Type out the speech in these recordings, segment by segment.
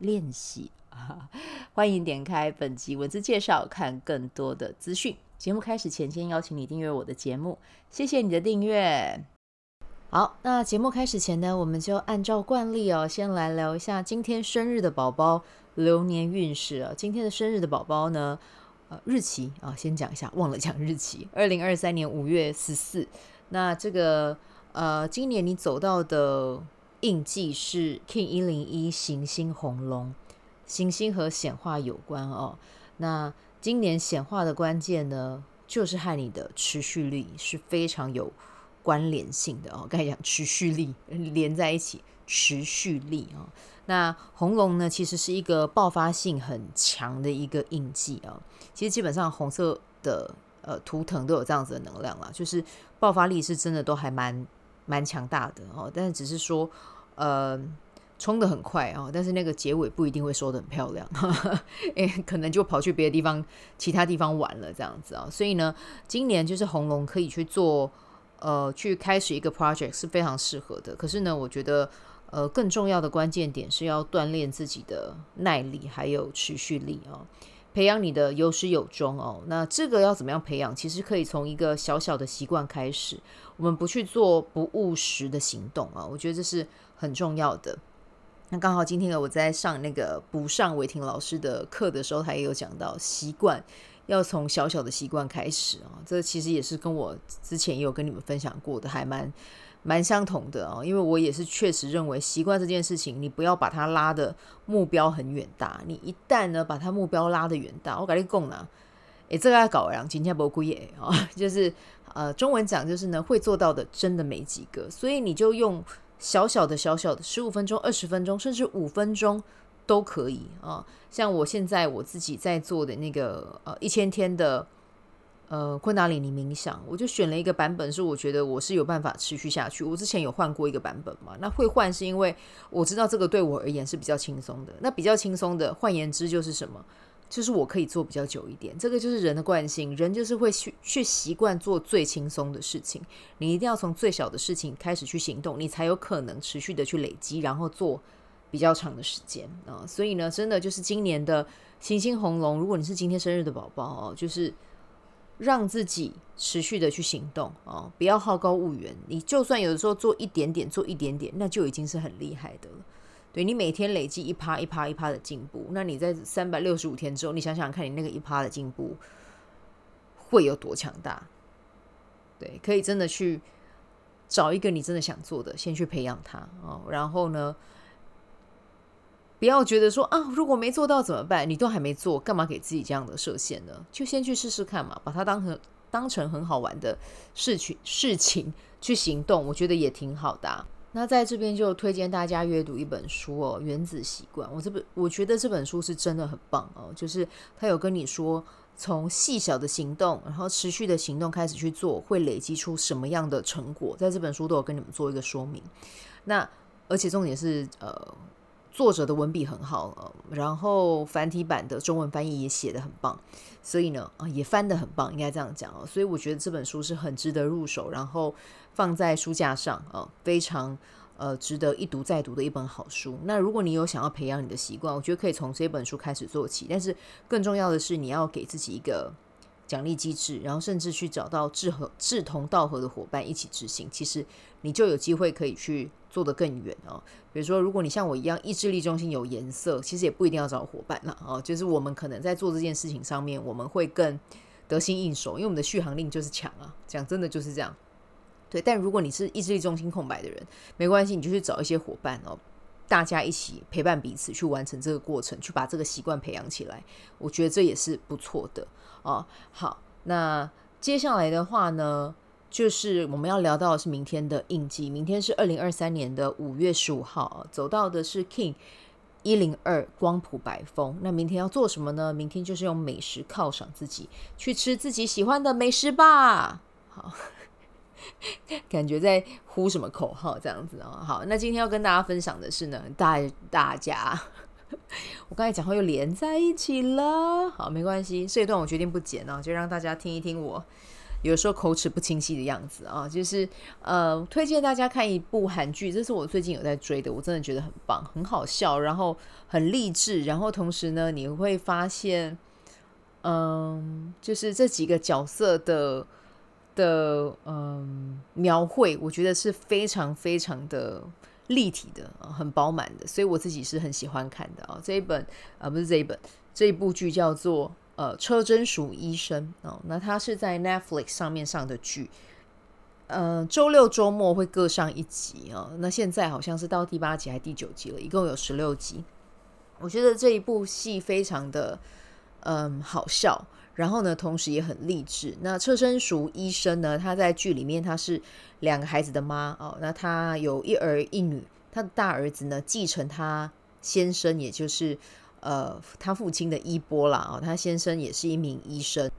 练习啊，欢迎点开本集文字介绍，看更多的资讯。节目开始前，先邀请你订阅我的节目，谢谢你的订阅。好，那节目开始前呢，我们就按照惯例哦，先来聊一下今天生日的宝宝流年运势啊。今天的生日的宝宝呢，呃，日期啊，先讲一下，忘了讲日期，二零二三年五月十四。那这个呃，今年你走到的。印记是 King 一零一行星红龙，行星和显化有关哦。那今年显化的关键呢，就是和你的持续力是非常有关联性的哦。刚才讲持续力连在一起，持续力啊、哦。那红龙呢，其实是一个爆发性很强的一个印记啊、哦。其实基本上红色的呃图腾都有这样子的能量啦，就是爆发力是真的都还蛮。蛮强大的哦，但是只是说，呃，冲得很快哦，但是那个结尾不一定会收得很漂亮，诶，可能就跑去别的地方、其他地方玩了这样子啊。所以呢，今年就是红龙可以去做，呃，去开始一个 project 是非常适合的。可是呢，我觉得，呃，更重要的关键点是要锻炼自己的耐力还有持续力哦。培养你的有始有终哦，那这个要怎么样培养？其实可以从一个小小的习惯开始。我们不去做不务实的行动啊，我觉得这是很重要的。那刚好今天我在上那个补上伟霆老师的课的时候，他也有讲到习惯要从小小的习惯开始啊。这其实也是跟我之前也有跟你们分享过的，还蛮。蛮相同的哦，因为我也是确实认为习惯这件事情，你不要把它拉的目标很远大。你一旦呢把它目标拉得远大，我跟你讲呢，诶，这个要搞两今天不归耶啊，就是呃中文讲就是呢会做到的真的没几个，所以你就用小小的小小的十五分钟、二十分钟，甚至五分钟都可以啊。像我现在我自己在做的那个呃一千天的。呃，昆达里尼冥想，我就选了一个版本，是我觉得我是有办法持续下去。我之前有换过一个版本嘛，那会换是因为我知道这个对我而言是比较轻松的。那比较轻松的，换言之就是什么？就是我可以做比较久一点。这个就是人的惯性，人就是会去去习惯做最轻松的事情。你一定要从最小的事情开始去行动，你才有可能持续的去累积，然后做比较长的时间啊。所以呢，真的就是今年的行星红龙，如果你是今天生日的宝宝哦，就是。让自己持续的去行动哦，不要好高骛远。你就算有的时候做一点点，做一点点，那就已经是很厉害的了。对，你每天累积一趴一趴一趴的进步，那你在三百六十五天之后，你想想看你那个一趴的进步会有多强大？对，可以真的去找一个你真的想做的，先去培养它哦。然后呢，不要觉得说啊，如果没做到怎么办？你都还没做，干嘛给自己这样的设限呢？就先去试试看嘛，把它当成当成很好玩的事情事情去行动，我觉得也挺好的。那在这边就推荐大家阅读一本书哦，《原子习惯》。我这本我觉得这本书是真的很棒哦，就是他有跟你说，从细小的行动，然后持续的行动开始去做，会累积出什么样的成果，在这本书都有跟你们做一个说明。那而且重点是呃。作者的文笔很好，然后繁体版的中文翻译也写得很棒，所以呢，啊，也翻得很棒，应该这样讲哦。所以我觉得这本书是很值得入手，然后放在书架上啊，非常呃值得一读再读的一本好书。那如果你有想要培养你的习惯，我觉得可以从这本书开始做起。但是更重要的是，你要给自己一个奖励机制，然后甚至去找到志合志同道合的伙伴一起执行，其实你就有机会可以去做得更远哦。比如说，如果你像我一样意志力中心有颜色，其实也不一定要找伙伴了哦。就是我们可能在做这件事情上面，我们会更得心应手，因为我们的续航力就是强啊。讲真的就是这样。对，但如果你是意志力中心空白的人，没关系，你就去找一些伙伴哦，大家一起陪伴彼此去完成这个过程，去把这个习惯培养起来。我觉得这也是不错的哦。好，那接下来的话呢？就是我们要聊到的是明天的印记，明天是二零二三年的五月十五号，走到的是 King 一零二光谱白风。那明天要做什么呢？明天就是用美食犒赏自己，去吃自己喜欢的美食吧。好，感觉在呼什么口号这样子啊？好，那今天要跟大家分享的是呢，大大家，我刚才讲话又连在一起了。好，没关系，这一段我决定不剪啊，就让大家听一听我。有时候口齿不清晰的样子啊，就是呃，推荐大家看一部韩剧，这是我最近有在追的，我真的觉得很棒，很好笑，然后很励志，然后同时呢，你会发现，嗯，就是这几个角色的的嗯描绘，我觉得是非常非常的立体的，很饱满的，所以我自己是很喜欢看的啊。这一本啊，不是这一本，这一部剧叫做。呃，车贞淑医生哦，那他是在 Netflix 上面上的剧，呃，周六周末会各上一集啊、哦。那现在好像是到第八集还第九集了，一共有十六集。我觉得这一部戏非常的嗯好笑，然后呢，同时也很励志。那车贞淑医生呢，他在剧里面他是两个孩子的妈哦，那他有一儿一女，他的大儿子呢继承他先生，也就是。呃，他父亲的衣钵啦，啊，他先生也是一名医生。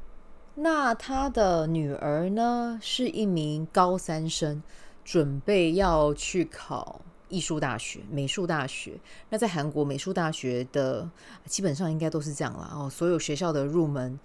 那他的女儿呢，是一名高三生，准备要去考艺术大学、美术大学。那在韩国美术大学的基本上应该都是这样啦。哦，所有学校的入门，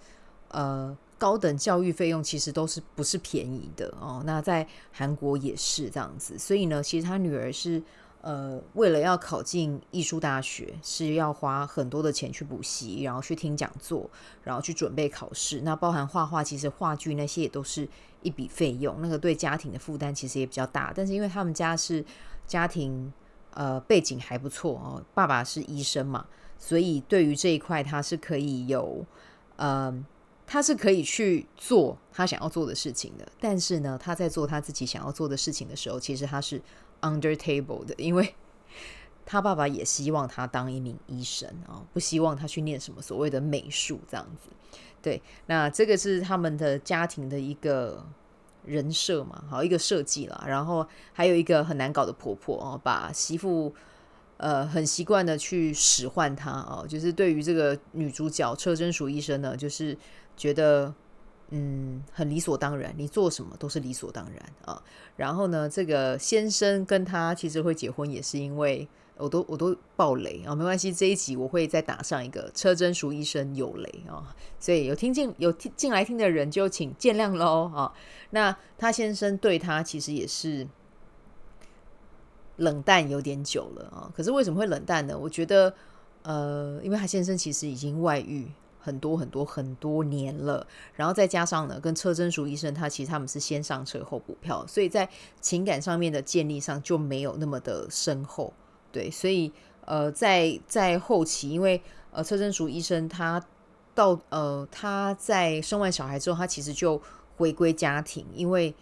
呃，高等教育费用其实都是不是便宜的哦。那在韩国也是这样子，所以呢，其实他女儿是。呃，为了要考进艺术大学，是要花很多的钱去补习，然后去听讲座，然后去准备考试。那包含画画，其实话剧那些也都是一笔费用。那个对家庭的负担其实也比较大。但是因为他们家是家庭，呃，背景还不错哦，爸爸是医生嘛，所以对于这一块他是可以有，呃，他是可以去做他想要做的事情的。但是呢，他在做他自己想要做的事情的时候，其实他是。Under table 的，因为 他爸爸也希望他当一名医生啊，不希望他去念什么所谓的美术这样子。对，那这个是他们的家庭的一个人设嘛，好一个设计啦。然后还有一个很难搞的婆婆哦，把媳妇呃很习惯的去使唤她哦，就是对于这个女主角车真淑医生呢，就是觉得。嗯，很理所当然，你做什么都是理所当然啊。然后呢，这个先生跟他其实会结婚，也是因为我都我都爆雷啊，没关系，这一集我会再打上一个车真淑医生有雷啊，所以有听进有听进来听的人就请见谅喽啊。那他先生对他其实也是冷淡有点久了啊，可是为什么会冷淡呢？我觉得呃，因为他先生其实已经外遇。很多很多很多年了，然后再加上呢，跟车贞淑医生他其实他们是先上车后补票，所以在情感上面的建立上就没有那么的深厚，对，所以呃，在在后期，因为呃车贞淑医生他到呃他在生完小孩之后，他其实就回归家庭，因为。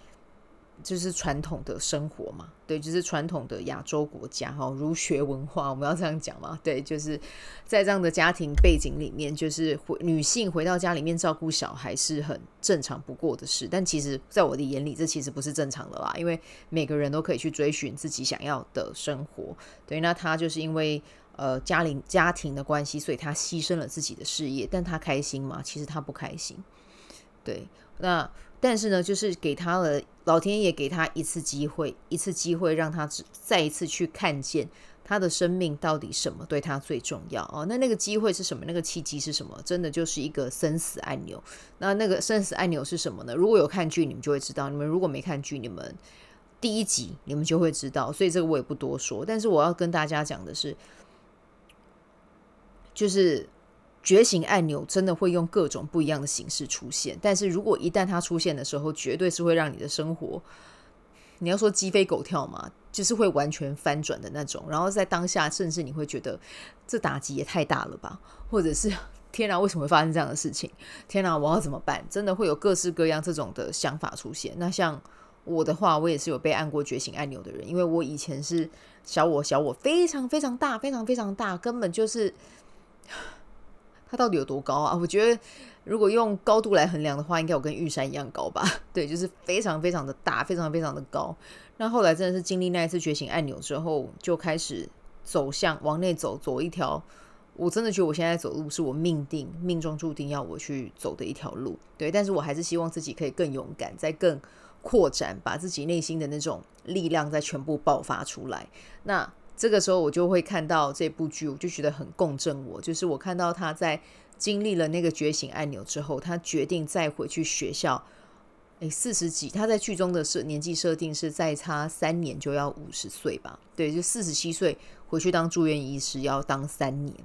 就是传统的生活嘛，对，就是传统的亚洲国家哈，儒学文化，我们要这样讲嘛，对，就是在这样的家庭背景里面，就是回女性回到家里面照顾小孩是很正常不过的事，但其实，在我的眼里，这其实不是正常的啦，因为每个人都可以去追寻自己想要的生活，对，那他就是因为呃家庭家庭的关系，所以他牺牲了自己的事业，但他开心吗？其实他不开心，对，那。但是呢，就是给他了，老天爷给他一次机会，一次机会让他再一次去看见他的生命到底什么对他最重要哦。那那个机会是什么？那个契机是什么？真的就是一个生死按钮。那那个生死按钮是什么呢？如果有看剧，你们就会知道；你们如果没看剧，你们第一集你们就会知道。所以这个我也不多说。但是我要跟大家讲的是，就是。觉醒按钮真的会用各种不一样的形式出现，但是如果一旦它出现的时候，绝对是会让你的生活，你要说鸡飞狗跳嘛，就是会完全翻转的那种。然后在当下，甚至你会觉得这打击也太大了吧，或者是天哪，为什么会发生这样的事情？天哪，我要怎么办？真的会有各式各样这种的想法出现。那像我的话，我也是有被按过觉醒按钮的人，因为我以前是小我小我非常非常大，非常非常大，根本就是。到底有多高啊？我觉得如果用高度来衡量的话，应该有跟玉山一样高吧？对，就是非常非常的大，非常非常的高。那后来真的是经历那一次觉醒按钮之后，就开始走向往内走，走一条我真的觉得我现在走路是我命定、命中注定要我去走的一条路。对，但是我还是希望自己可以更勇敢，再更扩展，把自己内心的那种力量再全部爆发出来。那这个时候我就会看到这部剧，我就觉得很共振我，就是我看到他在经历了那个觉醒按钮之后，他决定再回去学校。诶，四十几，他在剧中的设年纪设定是再差三年就要五十岁吧？对，就四十七岁回去当住院医师要当三年。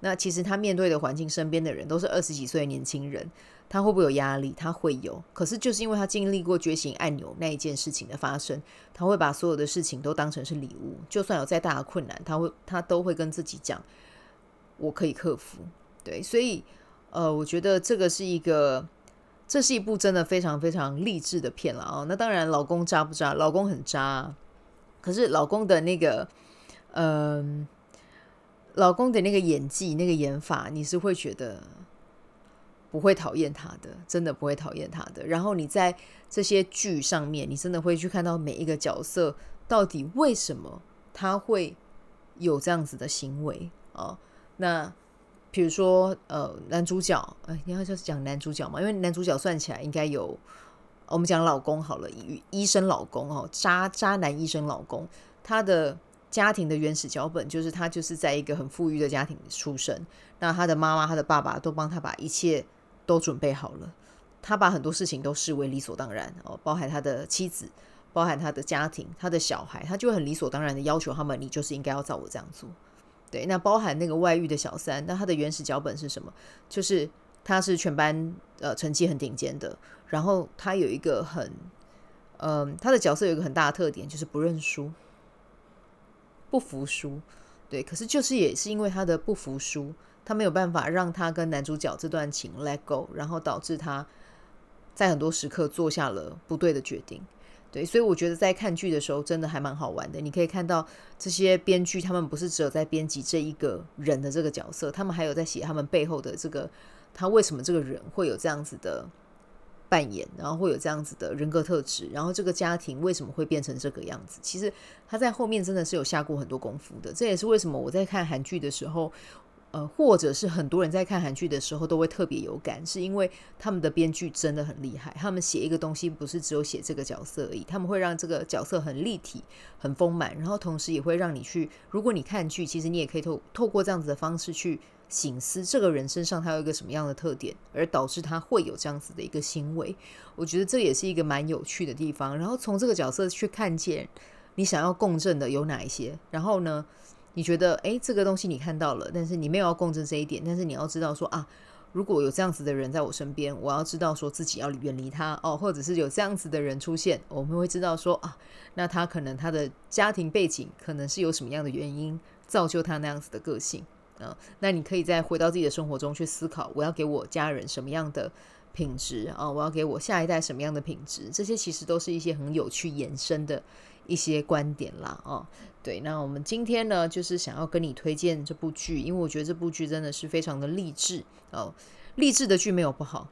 那其实他面对的环境，身边的人都是二十几岁的年轻人，他会不会有压力？他会有。可是就是因为他经历过觉醒按钮那一件事情的发生，他会把所有的事情都当成是礼物，就算有再大的困难，他会他都会跟自己讲，我可以克服。对，所以呃，我觉得这个是一个。这是一部真的非常非常励志的片了啊！那当然，老公渣不渣？老公很渣，可是老公的那个，嗯、老公的那个演技、那个演法，你是会觉得不会讨厌他的，真的不会讨厌他的。然后你在这些剧上面，你真的会去看到每一个角色到底为什么他会有这样子的行为啊？那。比如说，呃，男主角，哎，你要就是讲男主角嘛，因为男主角算起来应该有，我们讲老公好了，医医生老公哦，渣渣男医生老公，他的家庭的原始脚本就是他就是在一个很富裕的家庭出生，那他的妈妈、他的爸爸都帮他把一切都准备好了，他把很多事情都视为理所当然哦，包含他的妻子，包含他的家庭、他的小孩，他就很理所当然的要求他们，你就是应该要照我这样做。对，那包含那个外遇的小三，那他的原始脚本是什么？就是他是全班呃成绩很顶尖的，然后他有一个很，嗯、他的角色有一个很大的特点，就是不认输、不服输。对，可是就是也是因为他的不服输，他没有办法让他跟男主角这段情 let go，然后导致他在很多时刻做下了不对的决定。对，所以我觉得在看剧的时候真的还蛮好玩的。你可以看到这些编剧，他们不是只有在编辑这一个人的这个角色，他们还有在写他们背后的这个他为什么这个人会有这样子的扮演，然后会有这样子的人格特质，然后这个家庭为什么会变成这个样子？其实他在后面真的是有下过很多功夫的。这也是为什么我在看韩剧的时候。呃，或者是很多人在看韩剧的时候都会特别有感，是因为他们的编剧真的很厉害。他们写一个东西不是只有写这个角色而已，他们会让这个角色很立体、很丰满，然后同时也会让你去，如果你看剧，其实你也可以透透过这样子的方式去醒思这个人身上他有一个什么样的特点，而导致他会有这样子的一个行为。我觉得这也是一个蛮有趣的地方。然后从这个角色去看见你想要共振的有哪一些，然后呢？你觉得，诶，这个东西你看到了，但是你没有要共振这一点，但是你要知道说啊，如果有这样子的人在我身边，我要知道说自己要远离他哦，或者是有这样子的人出现，我们会知道说啊，那他可能他的家庭背景可能是有什么样的原因造就他那样子的个性啊，那你可以再回到自己的生活中去思考，我要给我家人什么样的品质啊，我要给我下一代什么样的品质，这些其实都是一些很有趣延伸的一些观点啦，哦。对，那我们今天呢，就是想要跟你推荐这部剧，因为我觉得这部剧真的是非常的励志哦。励志的剧没有不好，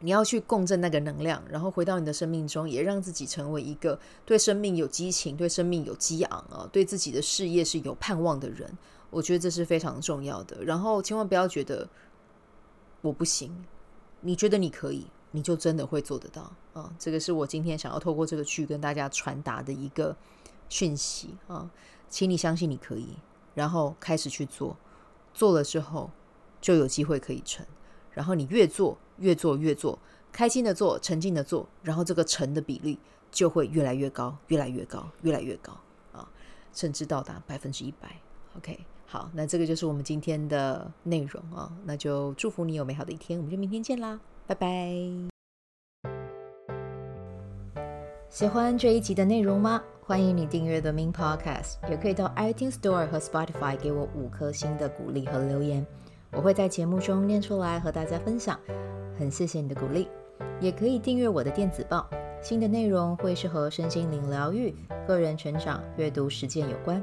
你要去共振那个能量，然后回到你的生命中，也让自己成为一个对生命有激情、对生命有激昂啊、对自己的事业是有盼望的人。我觉得这是非常重要的。然后千万不要觉得我不行，你觉得你可以，你就真的会做得到啊、这个是我今天想要透过这个剧跟大家传达的一个。讯息啊，请你相信你可以，然后开始去做，做了之后就有机会可以成。然后你越做越做越做，开心的做，沉浸的做，然后这个成的比例就会越来越高，越来越高，越来越高啊，甚至到达百分之一百。OK，好，那这个就是我们今天的内容啊，那就祝福你有美好的一天，我们就明天见啦，拜拜。喜欢这一集的内容吗？欢迎你订阅 The Min Podcast，也可以到 iTunes Store 和 Spotify 给我五颗星的鼓励和留言，我会在节目中念出来和大家分享。很谢谢你的鼓励，也可以订阅我的电子报，新的内容会是和身心灵疗愈、个人成长、阅读实践有关。